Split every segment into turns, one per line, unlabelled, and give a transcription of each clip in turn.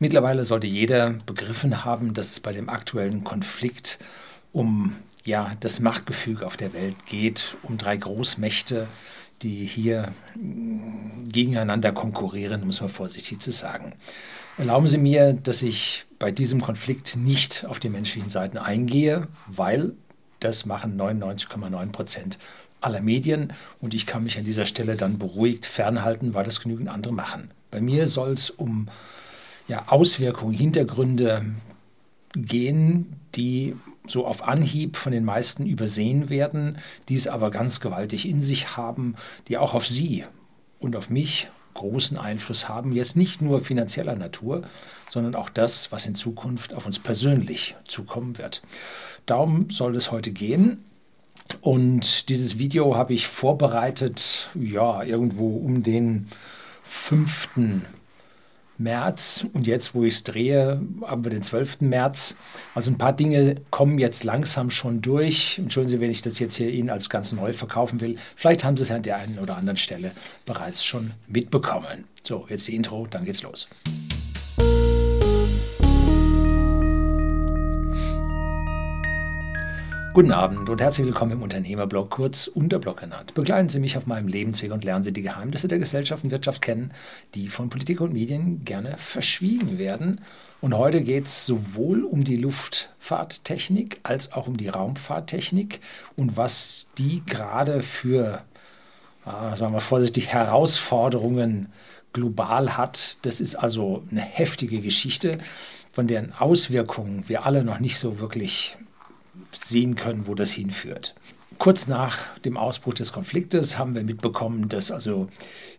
Mittlerweile sollte jeder begriffen haben, dass es bei dem aktuellen Konflikt um ja, das Machtgefüge auf der Welt geht, um drei Großmächte, die hier gegeneinander konkurrieren, muss man vorsichtig zu sagen. Erlauben Sie mir, dass ich bei diesem Konflikt nicht auf die menschlichen Seiten eingehe, weil das machen 99,9 Prozent aller Medien und ich kann mich an dieser Stelle dann beruhigt fernhalten, weil das genügend andere machen. Bei mir soll es um ja, Auswirkungen, Hintergründe gehen, die so auf Anhieb von den meisten übersehen werden, die es aber ganz gewaltig in sich haben, die auch auf Sie und auf mich großen Einfluss haben, jetzt nicht nur finanzieller Natur, sondern auch das, was in Zukunft auf uns persönlich zukommen wird. Darum soll es heute gehen. Und dieses Video habe ich vorbereitet, ja, irgendwo um den 5. März. Und jetzt, wo ich es drehe, haben wir den 12. März. Also ein paar Dinge kommen jetzt langsam schon durch. Entschuldigen Sie, wenn ich das jetzt hier Ihnen als ganz neu verkaufen will. Vielleicht haben Sie es an der einen oder anderen Stelle bereits schon mitbekommen. So, jetzt die Intro, dann geht's los. Guten Abend und herzlich willkommen im Unternehmerblog, kurz Unterblog genannt. Begleiten Sie mich auf meinem Lebensweg und lernen Sie die Geheimnisse der Gesellschaft und Wirtschaft kennen, die von Politik und Medien gerne verschwiegen werden. Und heute geht es sowohl um die Luftfahrttechnik als auch um die Raumfahrttechnik und was die gerade für, äh, sagen wir vorsichtig, Herausforderungen global hat. Das ist also eine heftige Geschichte, von deren Auswirkungen wir alle noch nicht so wirklich sehen können, wo das hinführt. Kurz nach dem Ausbruch des Konfliktes haben wir mitbekommen, dass also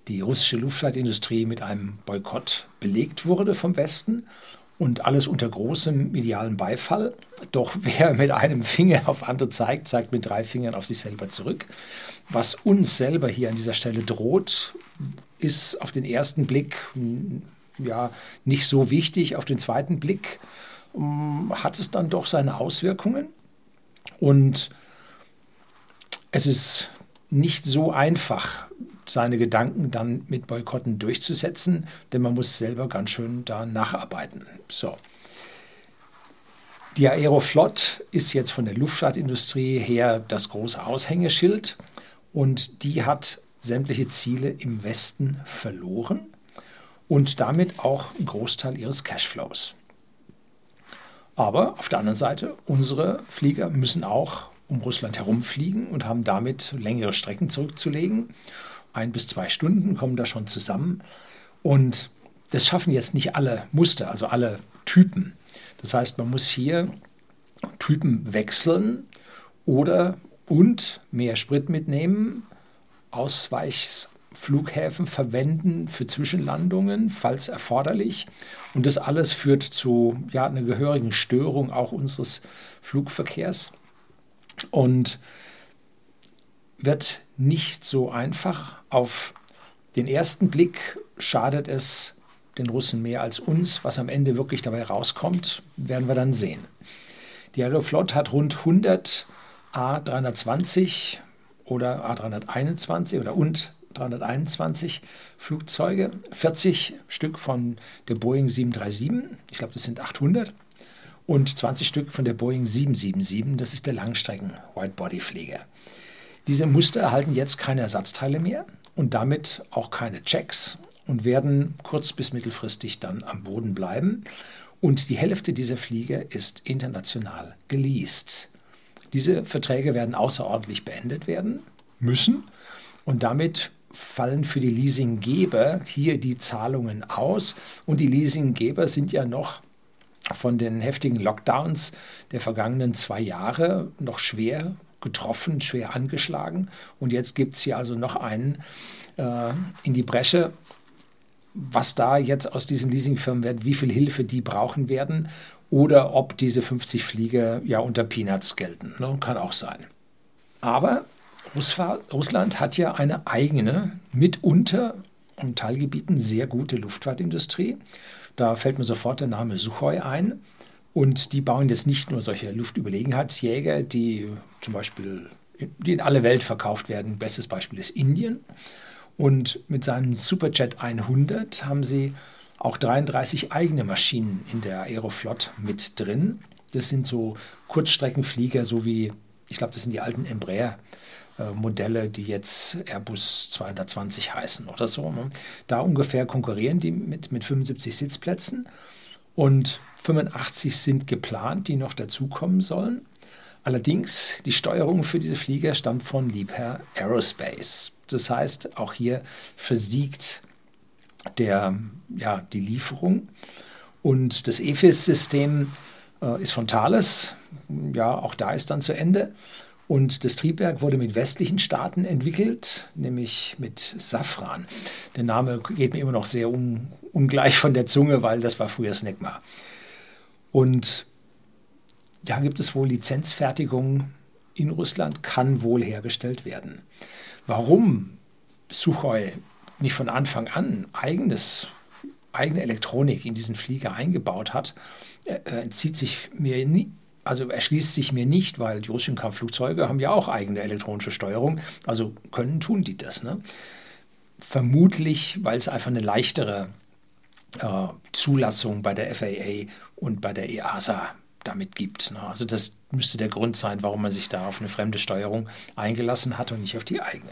die russische Luftfahrtindustrie mit einem Boykott belegt wurde vom Westen und alles unter großem medialen Beifall. Doch wer mit einem Finger auf andere zeigt, zeigt mit drei Fingern auf sich selber zurück. Was uns selber hier an dieser Stelle droht, ist auf den ersten Blick hm, ja nicht so wichtig. Auf den zweiten Blick hm, hat es dann doch seine Auswirkungen. Und es ist nicht so einfach, seine Gedanken dann mit Boykotten durchzusetzen, denn man muss selber ganz schön da nacharbeiten. So. Die Aeroflot ist jetzt von der Luftfahrtindustrie her das große Aushängeschild und die hat sämtliche Ziele im Westen verloren und damit auch einen Großteil ihres Cashflows. Aber auf der anderen Seite, unsere Flieger müssen auch um Russland herumfliegen und haben damit längere Strecken zurückzulegen. Ein bis zwei Stunden kommen da schon zusammen. Und das schaffen jetzt nicht alle Muster, also alle Typen. Das heißt, man muss hier Typen wechseln oder und mehr Sprit mitnehmen, Ausweichs Flughäfen verwenden für Zwischenlandungen, falls erforderlich. Und das alles führt zu ja, einer gehörigen Störung auch unseres Flugverkehrs und wird nicht so einfach. Auf den ersten Blick schadet es den Russen mehr als uns. Was am Ende wirklich dabei rauskommt, werden wir dann sehen. Die Aeroflot hat rund 100 A320 oder A321 oder und 321 Flugzeuge, 40 Stück von der Boeing 737, ich glaube, das sind 800, und 20 Stück von der Boeing 777, das ist der Langstrecken-Whitebody-Flieger. Diese Muster erhalten jetzt keine Ersatzteile mehr und damit auch keine Checks und werden kurz- bis mittelfristig dann am Boden bleiben. Und die Hälfte dieser Flieger ist international geleast. Diese Verträge werden außerordentlich beendet werden müssen und damit fallen für die Leasinggeber hier die Zahlungen aus. Und die Leasinggeber sind ja noch von den heftigen Lockdowns der vergangenen zwei Jahre noch schwer getroffen, schwer angeschlagen. Und jetzt gibt es hier also noch einen äh, in die Bresche, was da jetzt aus diesen Leasingfirmen wird, wie viel Hilfe die brauchen werden oder ob diese 50 Flieger ja unter Peanuts gelten. Ne? Kann auch sein. Aber Russland hat ja eine eigene, mitunter in Teilgebieten sehr gute Luftfahrtindustrie. Da fällt mir sofort der Name Suchoi ein. Und die bauen jetzt nicht nur solche Luftüberlegenheitsjäger, die zum Beispiel die in alle Welt verkauft werden. Bestes Beispiel ist Indien. Und mit seinem Superjet 100 haben sie auch 33 eigene Maschinen in der Aeroflot mit drin. Das sind so Kurzstreckenflieger, so wie, ich glaube, das sind die alten Embraer. Modelle, die jetzt Airbus 220 heißen oder so. Ne? Da ungefähr konkurrieren die mit, mit 75 Sitzplätzen und 85 sind geplant, die noch dazukommen sollen. Allerdings, die Steuerung für diese Flieger stammt von Liebherr Aerospace. Das heißt, auch hier versiegt der, ja, die Lieferung. Und das EFIS-System äh, ist von Thales. Ja, auch da ist dann zu Ende. Und das Triebwerk wurde mit westlichen Staaten entwickelt, nämlich mit Safran. Der Name geht mir immer noch sehr un ungleich von der Zunge, weil das war früher Snegma. Und da gibt es wohl Lizenzfertigung in Russland, kann wohl hergestellt werden. Warum Suchoi nicht von Anfang an eigenes, eigene Elektronik in diesen Flieger eingebaut hat, äh, entzieht sich mir nie, also erschließt sich mir nicht, weil die russischen Kampfflugzeuge haben ja auch eigene elektronische Steuerung, also können tun die das. Ne? Vermutlich, weil es einfach eine leichtere äh, Zulassung bei der FAA und bei der EASA damit gibt. Ne? Also das müsste der Grund sein, warum man sich da auf eine fremde Steuerung eingelassen hat und nicht auf die eigene.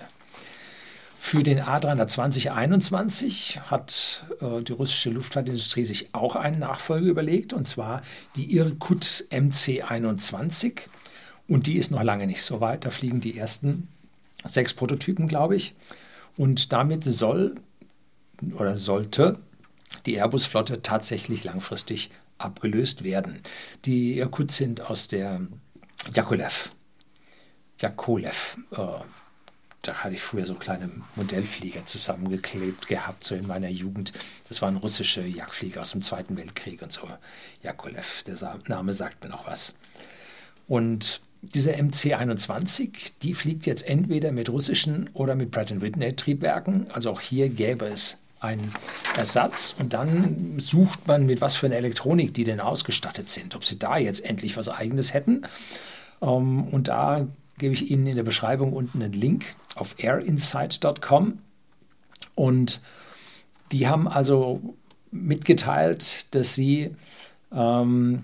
Für den A320-21 hat äh, die russische Luftfahrtindustrie sich auch einen Nachfolger überlegt, und zwar die Irkut MC-21. Und die ist noch lange nicht so weit. Da fliegen die ersten sechs Prototypen, glaube ich. Und damit soll oder sollte die Airbus-Flotte tatsächlich langfristig abgelöst werden. Die Irkut sind aus der Jakolev, Jakolev äh, da hatte ich früher so kleine Modellflieger zusammengeklebt gehabt, so in meiner Jugend. Das waren russische Jagdflieger aus dem Zweiten Weltkrieg und so. Jakolev, der Name sagt mir noch was. Und diese MC-21, die fliegt jetzt entweder mit russischen oder mit Pratt Whitney Triebwerken. Also auch hier gäbe es einen Ersatz und dann sucht man, mit was für einer Elektronik die denn ausgestattet sind. Ob sie da jetzt endlich was Eigenes hätten. Ähm, und da gebe ich Ihnen in der Beschreibung unten einen Link auf airinsight.com. Und die haben also mitgeteilt, dass sie ähm,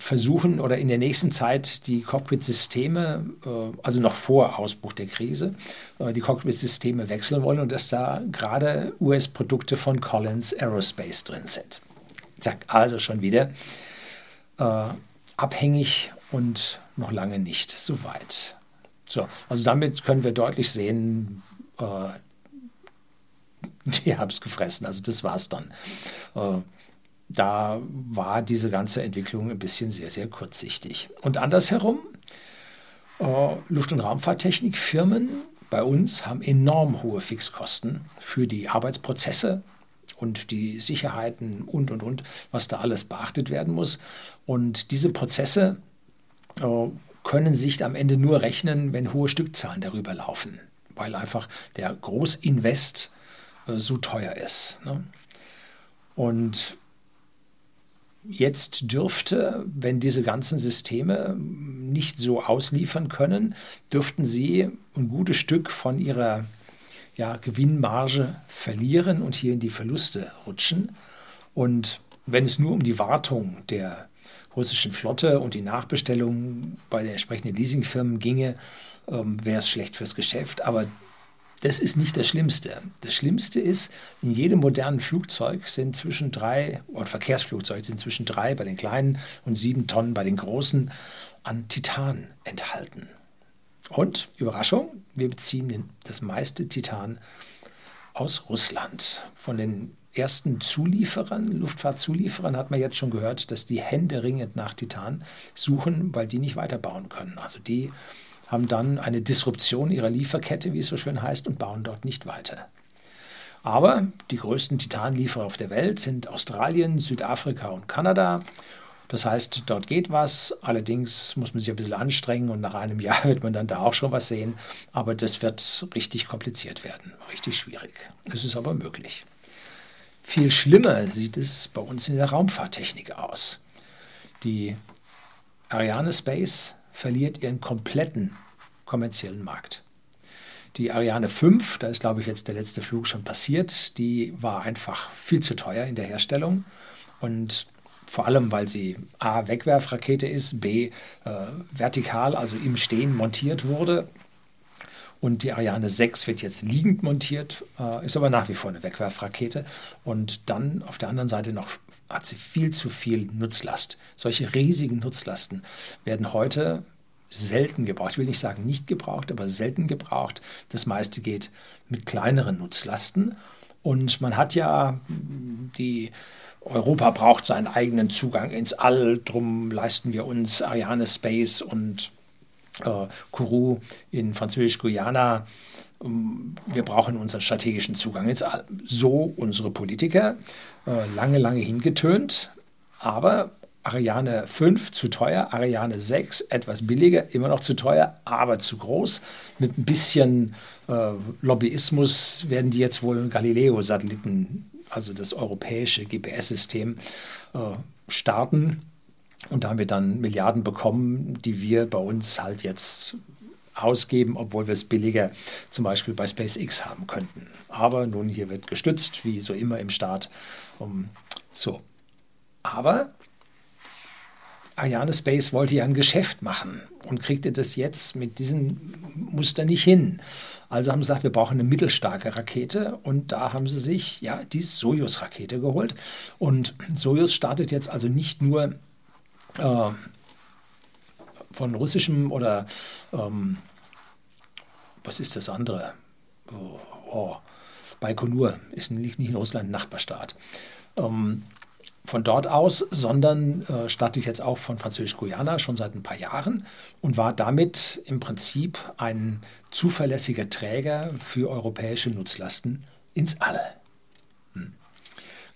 versuchen oder in der nächsten Zeit die Cockpit-Systeme, äh, also noch vor Ausbruch der Krise, äh, die Cockpit-Systeme wechseln wollen und dass da gerade US-Produkte von Collins Aerospace drin sind. Zack, also schon wieder äh, abhängig und noch lange nicht so weit. So, also damit können wir deutlich sehen, äh, die haben es gefressen. Also das war es dann. Äh, da war diese ganze Entwicklung ein bisschen sehr, sehr kurzsichtig. Und andersherum, äh, Luft- und Raumfahrttechnikfirmen bei uns haben enorm hohe Fixkosten für die Arbeitsprozesse und die Sicherheiten und, und, und, was da alles beachtet werden muss. Und diese Prozesse können sich am Ende nur rechnen, wenn hohe Stückzahlen darüber laufen, weil einfach der Großinvest äh, so teuer ist. Ne? Und jetzt dürfte, wenn diese ganzen Systeme nicht so ausliefern können, dürften sie ein gutes Stück von ihrer ja, Gewinnmarge verlieren und hier in die Verluste rutschen. Und wenn es nur um die Wartung der russischen Flotte und die Nachbestellung bei den entsprechenden Leasingfirmen ginge, ähm, wäre es schlecht fürs Geschäft. Aber das ist nicht das Schlimmste. Das Schlimmste ist, in jedem modernen Flugzeug sind zwischen drei, oder Verkehrsflugzeug sind zwischen drei bei den kleinen und sieben Tonnen bei den großen an Titan enthalten. Und, Überraschung, wir beziehen das meiste Titan aus Russland. Von den ersten Zulieferern, Luftfahrtzulieferern, hat man jetzt schon gehört, dass die händeringend nach Titan suchen, weil die nicht weiterbauen können. Also die haben dann eine Disruption ihrer Lieferkette, wie es so schön heißt, und bauen dort nicht weiter. Aber die größten Titanlieferer auf der Welt sind Australien, Südafrika und Kanada. Das heißt, dort geht was. Allerdings muss man sich ein bisschen anstrengen und nach einem Jahr wird man dann da auch schon was sehen. Aber das wird richtig kompliziert werden, richtig schwierig. Es ist aber möglich. Viel schlimmer sieht es bei uns in der Raumfahrttechnik aus. Die Ariane Space verliert ihren kompletten kommerziellen Markt. Die Ariane 5, da ist, glaube ich, jetzt der letzte Flug schon passiert, die war einfach viel zu teuer in der Herstellung. Und vor allem, weil sie A, Wegwerfrakete ist, B, äh, vertikal, also im Stehen montiert wurde. Und die Ariane 6 wird jetzt liegend montiert, äh, ist aber nach wie vor eine Wegwerfrakete. Und dann auf der anderen Seite noch hat sie viel zu viel Nutzlast. Solche riesigen Nutzlasten werden heute selten gebraucht. Ich will nicht sagen nicht gebraucht, aber selten gebraucht. Das meiste geht mit kleineren Nutzlasten. Und man hat ja die Europa braucht seinen eigenen Zugang ins All, drum leisten wir uns Ariane Space und äh, Kourou in Französisch-Guyana. Ähm, wir brauchen unseren strategischen Zugang ins. So unsere Politiker, äh, lange, lange hingetönt, aber Ariane 5 zu teuer, Ariane 6 etwas billiger, immer noch zu teuer, aber zu groß. Mit ein bisschen äh, Lobbyismus werden die jetzt wohl Galileo-Satelliten, also das europäische GPS-System, äh, starten und damit dann Milliarden bekommen, die wir bei uns halt jetzt ausgeben, obwohl wir es billiger zum Beispiel bei SpaceX haben könnten. Aber nun, hier wird gestützt, wie so immer im Staat. Um, so. Aber Ariane Space wollte ja ein Geschäft machen und kriegte das jetzt mit diesem Muster nicht hin. Also haben sie gesagt, wir brauchen eine mittelstarke Rakete und da haben sie sich ja die Soyuz-Rakete geholt. Und Soyuz startet jetzt also nicht nur äh, von russischem oder ähm, was ist das andere? Oh, oh, Baikonur ist nicht, nicht in Russland ein Nachbarstaat. Ähm, von dort aus, sondern äh, startet jetzt auch von Französisch-Guyana schon seit ein paar Jahren und war damit im Prinzip ein zuverlässiger Träger für europäische Nutzlasten ins All.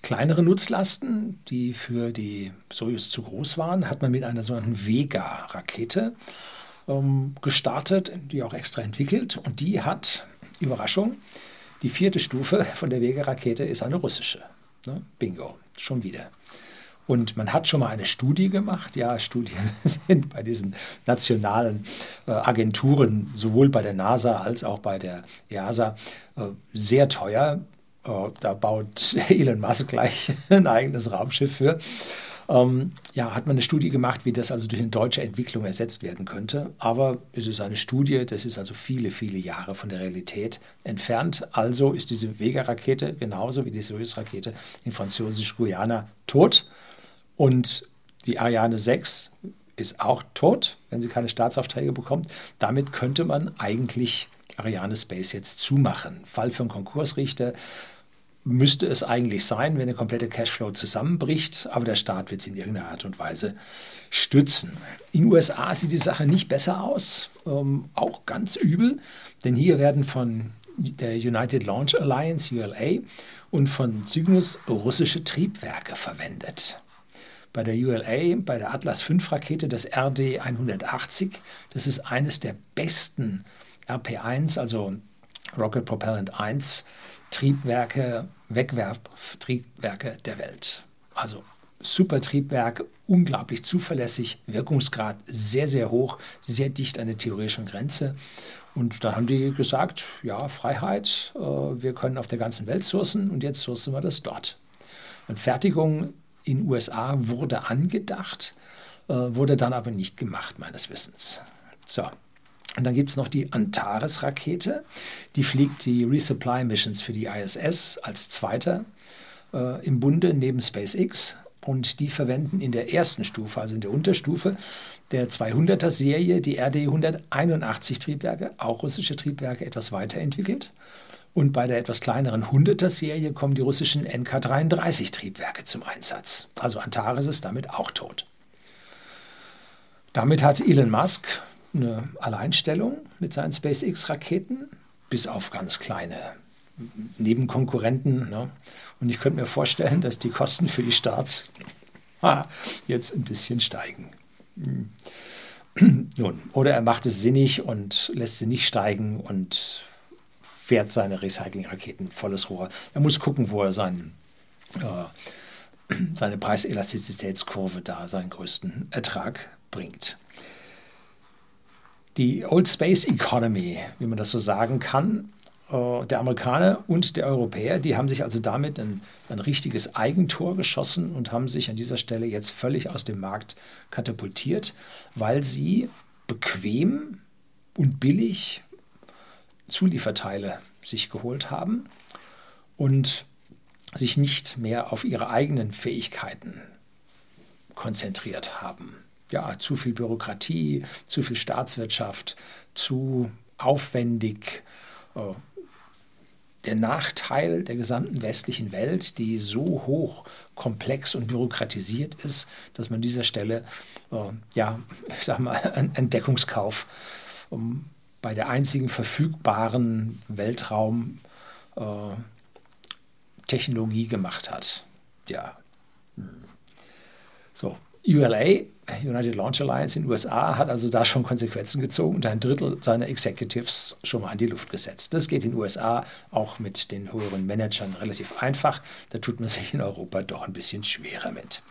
Kleinere Nutzlasten, die für die Soyuz zu groß waren, hat man mit einer sogenannten Vega-Rakete ähm, gestartet, die auch extra entwickelt und die hat, Überraschung, die vierte Stufe von der Vega-Rakete ist eine russische. Ne? Bingo, schon wieder. Und man hat schon mal eine Studie gemacht. Ja, Studien sind bei diesen nationalen äh, Agenturen, sowohl bei der NASA als auch bei der EASA, äh, sehr teuer. Äh, da baut Elon Musk gleich ein eigenes Raumschiff für. Ähm, ja, hat man eine Studie gemacht, wie das also durch eine deutsche Entwicklung ersetzt werden könnte. Aber es ist eine Studie, das ist also viele, viele Jahre von der Realität entfernt. Also ist diese Vega-Rakete genauso wie die Soyuz-Rakete in Französisch-Guyana tot. Und die Ariane 6 ist auch tot, wenn sie keine Staatsaufträge bekommt. Damit könnte man eigentlich Ariane Space jetzt zumachen. Fall für einen Konkursrichter müsste es eigentlich sein, wenn der komplette Cashflow zusammenbricht, aber der Staat wird es in irgendeiner Art und Weise stützen. In den USA sieht die Sache nicht besser aus, ähm, auch ganz übel, denn hier werden von der United Launch Alliance, ULA, und von Cygnus russische Triebwerke verwendet. Bei der ULA, bei der Atlas V Rakete, das RD 180, das ist eines der besten RP1, also Rocket Propellant 1 Triebwerke, Wegwerftriebwerke der Welt. Also super Triebwerk, unglaublich zuverlässig, Wirkungsgrad sehr, sehr hoch, sehr dicht an der theoretischen Grenze. Und da haben die gesagt, ja, Freiheit, äh, wir können auf der ganzen Welt sourcen und jetzt sourcen wir das dort. Und Fertigung in USA wurde angedacht, äh, wurde dann aber nicht gemacht, meines Wissens. So, und dann gibt es noch die Antares-Rakete. Die fliegt die Resupply Missions für die ISS als zweiter äh, im Bunde neben SpaceX. Und die verwenden in der ersten Stufe, also in der Unterstufe der 200er-Serie, die RD-181 Triebwerke, auch russische Triebwerke, etwas weiterentwickelt. Und bei der etwas kleineren 100er-Serie kommen die russischen NK-33 Triebwerke zum Einsatz. Also Antares ist damit auch tot. Damit hat Elon Musk eine Alleinstellung mit seinen SpaceX-Raketen, bis auf ganz kleine Nebenkonkurrenten. Ne? Und ich könnte mir vorstellen, dass die Kosten für die Starts jetzt ein bisschen steigen. Hm. Nun, oder er macht es sinnig und lässt sie nicht steigen und fährt seine Recycling-Raketen volles Rohr. Er muss gucken, wo er seinen, äh, seine Preiselastizitätskurve da seinen größten Ertrag bringt. Die Old Space Economy, wie man das so sagen kann, äh, der Amerikaner und der Europäer, die haben sich also damit ein, ein, richtiges Eigentor geschossen und haben sich an dieser Stelle jetzt völlig aus dem Markt katapultiert, weil sie bequem und billig Zulieferteile sich geholt haben und sich nicht mehr auf ihre eigenen Fähigkeiten konzentriert haben. Ja, zu viel Bürokratie, zu viel Staatswirtschaft, zu aufwendig. Äh, der Nachteil der gesamten westlichen Welt, die so hoch komplex und bürokratisiert ist, dass man an dieser Stelle, äh, ja, ich sag mal, einen Deckungskauf um, bei der einzigen verfügbaren Weltraumtechnologie äh, gemacht hat. Ja. Hm. So, ULA, United Launch Alliance in den USA, hat also da schon Konsequenzen gezogen und ein Drittel seiner Executives schon mal an die Luft gesetzt. Das geht in den USA auch mit den höheren Managern relativ einfach. Da tut man sich in Europa doch ein bisschen schwerer mit.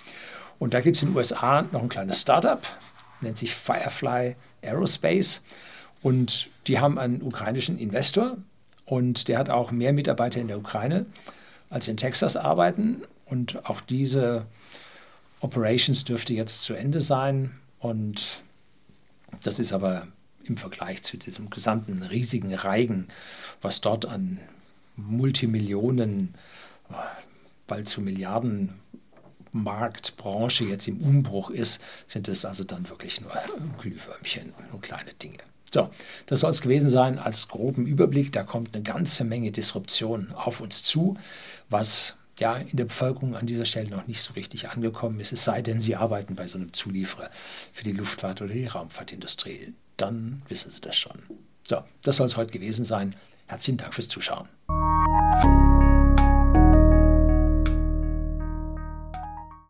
Und da gibt es in den USA noch ein kleines Startup, nennt sich Firefly Aerospace. Und die haben einen ukrainischen Investor und der hat auch mehr Mitarbeiter in der Ukraine als in Texas arbeiten. Und auch diese Operations dürfte jetzt zu Ende sein und das ist aber im Vergleich zu diesem gesamten riesigen Reigen, was dort an Multimillionen, bald zu Milliarden Marktbranche jetzt im Umbruch ist, sind es also dann wirklich nur Glühwürmchen, nur kleine Dinge. So, das soll es gewesen sein als groben Überblick. Da kommt eine ganze Menge Disruption auf uns zu, was ja in der Bevölkerung an dieser Stelle noch nicht so richtig angekommen ist, es sei denn, Sie arbeiten bei so einem Zulieferer für die Luftfahrt oder die Raumfahrtindustrie. Dann wissen Sie das schon. So, das soll es heute gewesen sein. Herzlichen Dank fürs Zuschauen.